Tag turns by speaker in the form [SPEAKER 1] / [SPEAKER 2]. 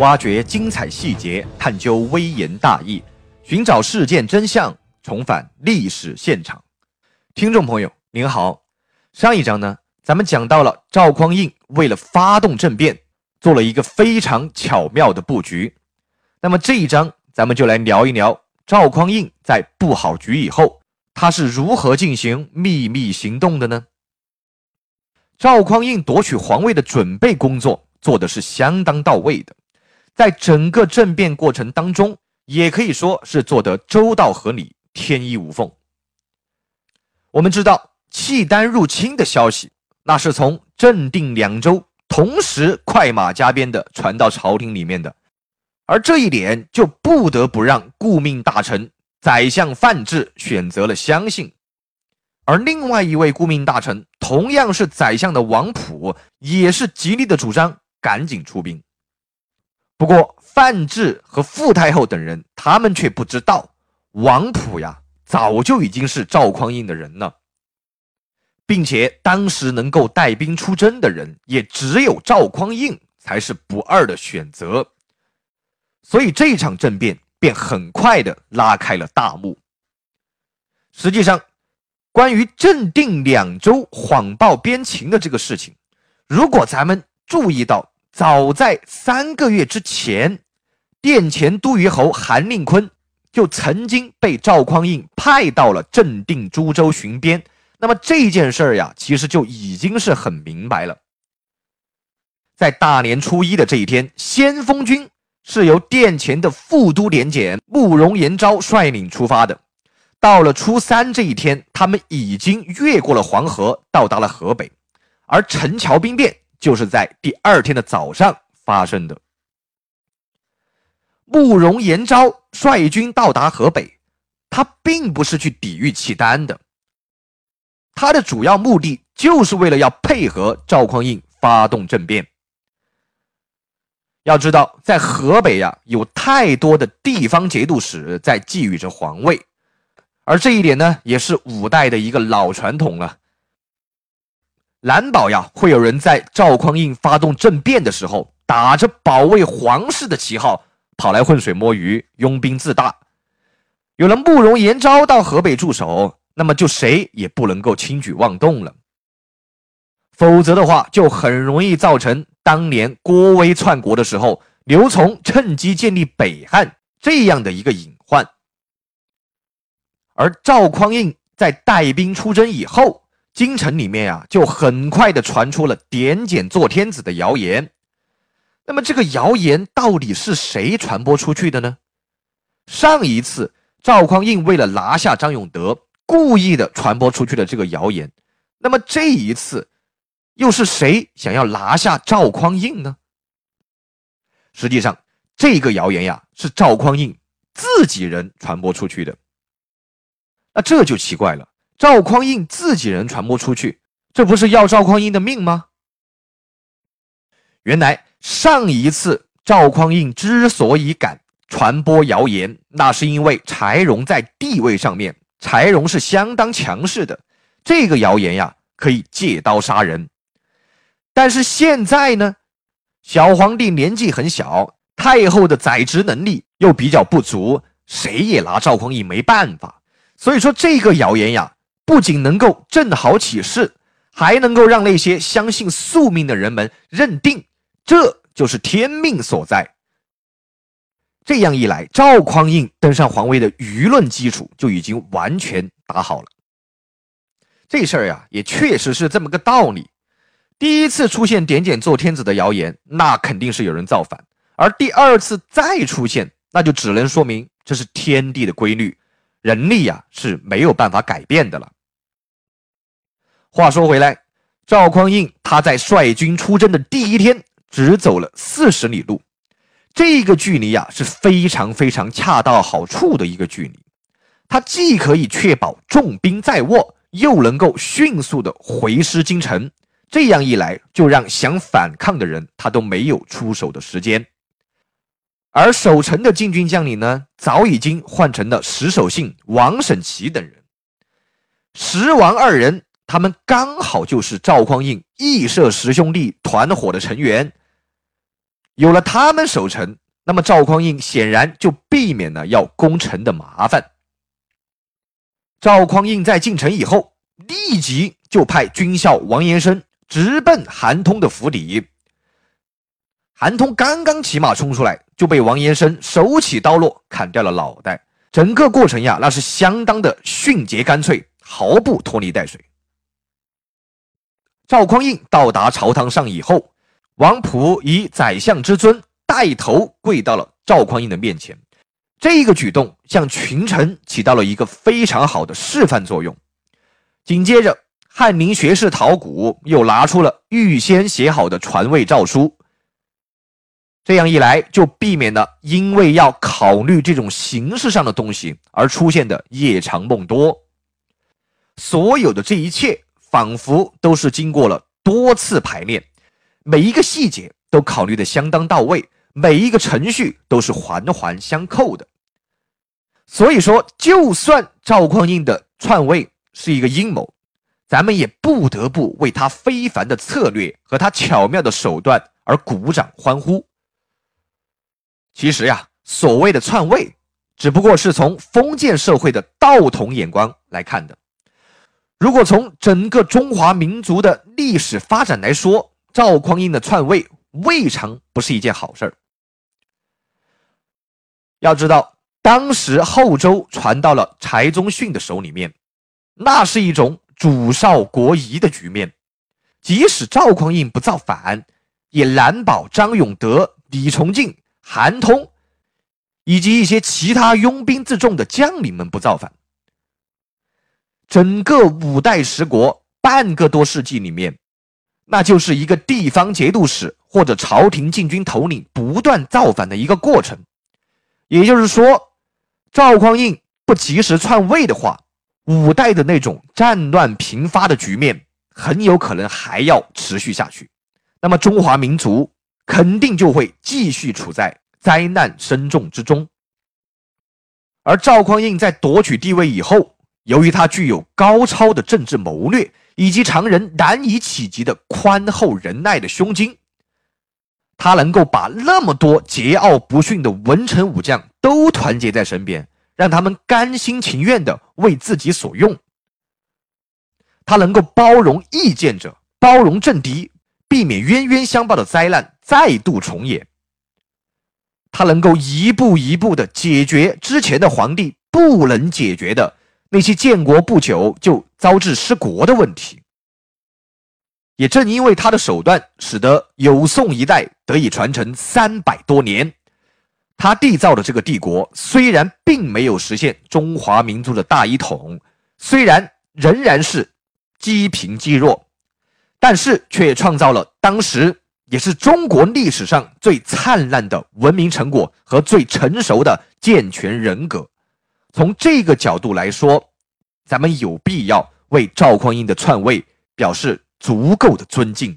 [SPEAKER 1] 挖掘精彩细节，探究微言大义，寻找事件真相，重返历史现场。听众朋友您好，上一章呢，咱们讲到了赵匡胤为了发动政变，做了一个非常巧妙的布局。那么这一章，咱们就来聊一聊赵匡胤在布好局以后，他是如何进行秘密行动的呢？赵匡胤夺取皇位的准备工作做的是相当到位的。在整个政变过程当中，也可以说是做得周到合理、天衣无缝。我们知道契丹入侵的消息，那是从镇定两州同时快马加鞭的传到朝廷里面的，而这一点就不得不让顾命大臣宰相范质选择了相信，而另外一位顾命大臣，同样是宰相的王普，也是极力的主张赶紧出兵。不过，范质和傅太后等人，他们却不知道，王普呀，早就已经是赵匡胤的人了，并且当时能够带兵出征的人，也只有赵匡胤才是不二的选择。所以，这场政变便很快的拉开了大幕。实际上，关于镇定两州谎报边情的这个事情，如果咱们注意到。早在三个月之前，殿前都虞侯韩令坤就曾经被赵匡胤派到了镇定株洲巡边。那么这件事儿呀，其实就已经是很明白了。在大年初一的这一天，先锋军是由殿前的副都点检慕容延昭率领出发的。到了初三这一天，他们已经越过了黄河，到达了河北，而陈桥兵变。就是在第二天的早上发生的。慕容延昭率军到达河北，他并不是去抵御契丹的，他的主要目的就是为了要配合赵匡胤发动政变。要知道，在河北呀，有太多的地方节度使在觊觎着皇位，而这一点呢，也是五代的一个老传统了。难保呀，会有人在赵匡胤发动政变的时候，打着保卫皇室的旗号，跑来浑水摸鱼、拥兵自大。有了慕容延昭到河北驻守，那么就谁也不能够轻举妄动了。否则的话，就很容易造成当年郭威篡国的时候，刘琮趁机建立北汉这样的一个隐患。而赵匡胤在带兵出征以后。京城里面呀，就很快的传出了点检做天子的谣言。那么这个谣言到底是谁传播出去的呢？上一次赵匡胤为了拿下张永德，故意的传播出去的这个谣言。那么这一次，又是谁想要拿下赵匡胤呢？实际上，这个谣言呀，是赵匡胤自己人传播出去的。那这就奇怪了。赵匡胤自己人传播出去，这不是要赵匡胤的命吗？原来上一次赵匡胤之所以敢传播谣言，那是因为柴荣在地位上面，柴荣是相当强势的，这个谣言呀可以借刀杀人。但是现在呢，小皇帝年纪很小，太后的宰执能力又比较不足，谁也拿赵匡胤没办法。所以说这个谣言呀。不仅能够正好启示，还能够让那些相信宿命的人们认定这就是天命所在。这样一来，赵匡胤登上皇位的舆论基础就已经完全打好了。这事儿呀，也确实是这么个道理。第一次出现点检做天子的谣言，那肯定是有人造反；而第二次再出现，那就只能说明这是天地的规律，人力呀是没有办法改变的了。话说回来，赵匡胤他在率军出征的第一天，只走了四十里路，这个距离呀是非常非常恰到好处的一个距离。他既可以确保重兵在握，又能够迅速的回师京城。这样一来，就让想反抗的人他都没有出手的时间。而守城的禁军将领呢，早已经换成了石守信、王审琦等人。石王二人。他们刚好就是赵匡胤义社十兄弟团伙的成员，有了他们守城，那么赵匡胤显然就避免了要攻城的麻烦。赵匡胤在进城以后，立即就派军校王延生直奔韩通的府邸。韩通刚刚骑马冲出来，就被王延生手起刀落，砍掉了脑袋。整个过程呀，那是相当的迅捷干脆，毫不拖泥带水。赵匡胤到达朝堂上以后，王普以宰相之尊带头跪到了赵匡胤的面前。这个举动向群臣起到了一个非常好的示范作用。紧接着，翰林学士陶谷又拿出了预先写好的传位诏书。这样一来，就避免了因为要考虑这种形式上的东西而出现的夜长梦多。所有的这一切，仿佛都是经过了多次排练，每一个细节都考虑的相当到位，每一个程序都是环环相扣的。所以说，就算赵匡胤的篡位是一个阴谋，咱们也不得不为他非凡的策略和他巧妙的手段而鼓掌欢呼。其实呀，所谓的篡位，只不过是从封建社会的道统眼光来看的。如果从整个中华民族的历史发展来说，赵匡胤的篡位未尝不是一件好事儿。要知道。当时后周传到了柴宗训的手里面，那是一种主少国疑的局面。即使赵匡胤不造反，也难保张永德、李崇进、韩通以及一些其他拥兵自重的将领们不造反。整个五代十国半个多世纪里面，那就是一个地方节度使或者朝廷禁军头领不断造反的一个过程。也就是说。赵匡胤不及时篡位的话，五代的那种战乱频发的局面很有可能还要持续下去。那么中华民族肯定就会继续处在灾难深重之中。而赵匡胤在夺取帝位以后，由于他具有高超的政治谋略以及常人难以企及的宽厚仁爱的胸襟，他能够把那么多桀骜不驯的文臣武将。都团结在身边，让他们甘心情愿的为自己所用。他能够包容意见者，包容政敌，避免冤冤相报的灾难再度重演。他能够一步一步的解决之前的皇帝不能解决的那些建国不久就遭致失国的问题。也正因为他的手段，使得有宋一代得以传承三百多年。他缔造的这个帝国，虽然并没有实现中华民族的大一统，虽然仍然是积贫积弱，但是却创造了当时也是中国历史上最灿烂的文明成果和最成熟的健全人格。从这个角度来说，咱们有必要为赵匡胤的篡位表示足够的尊敬。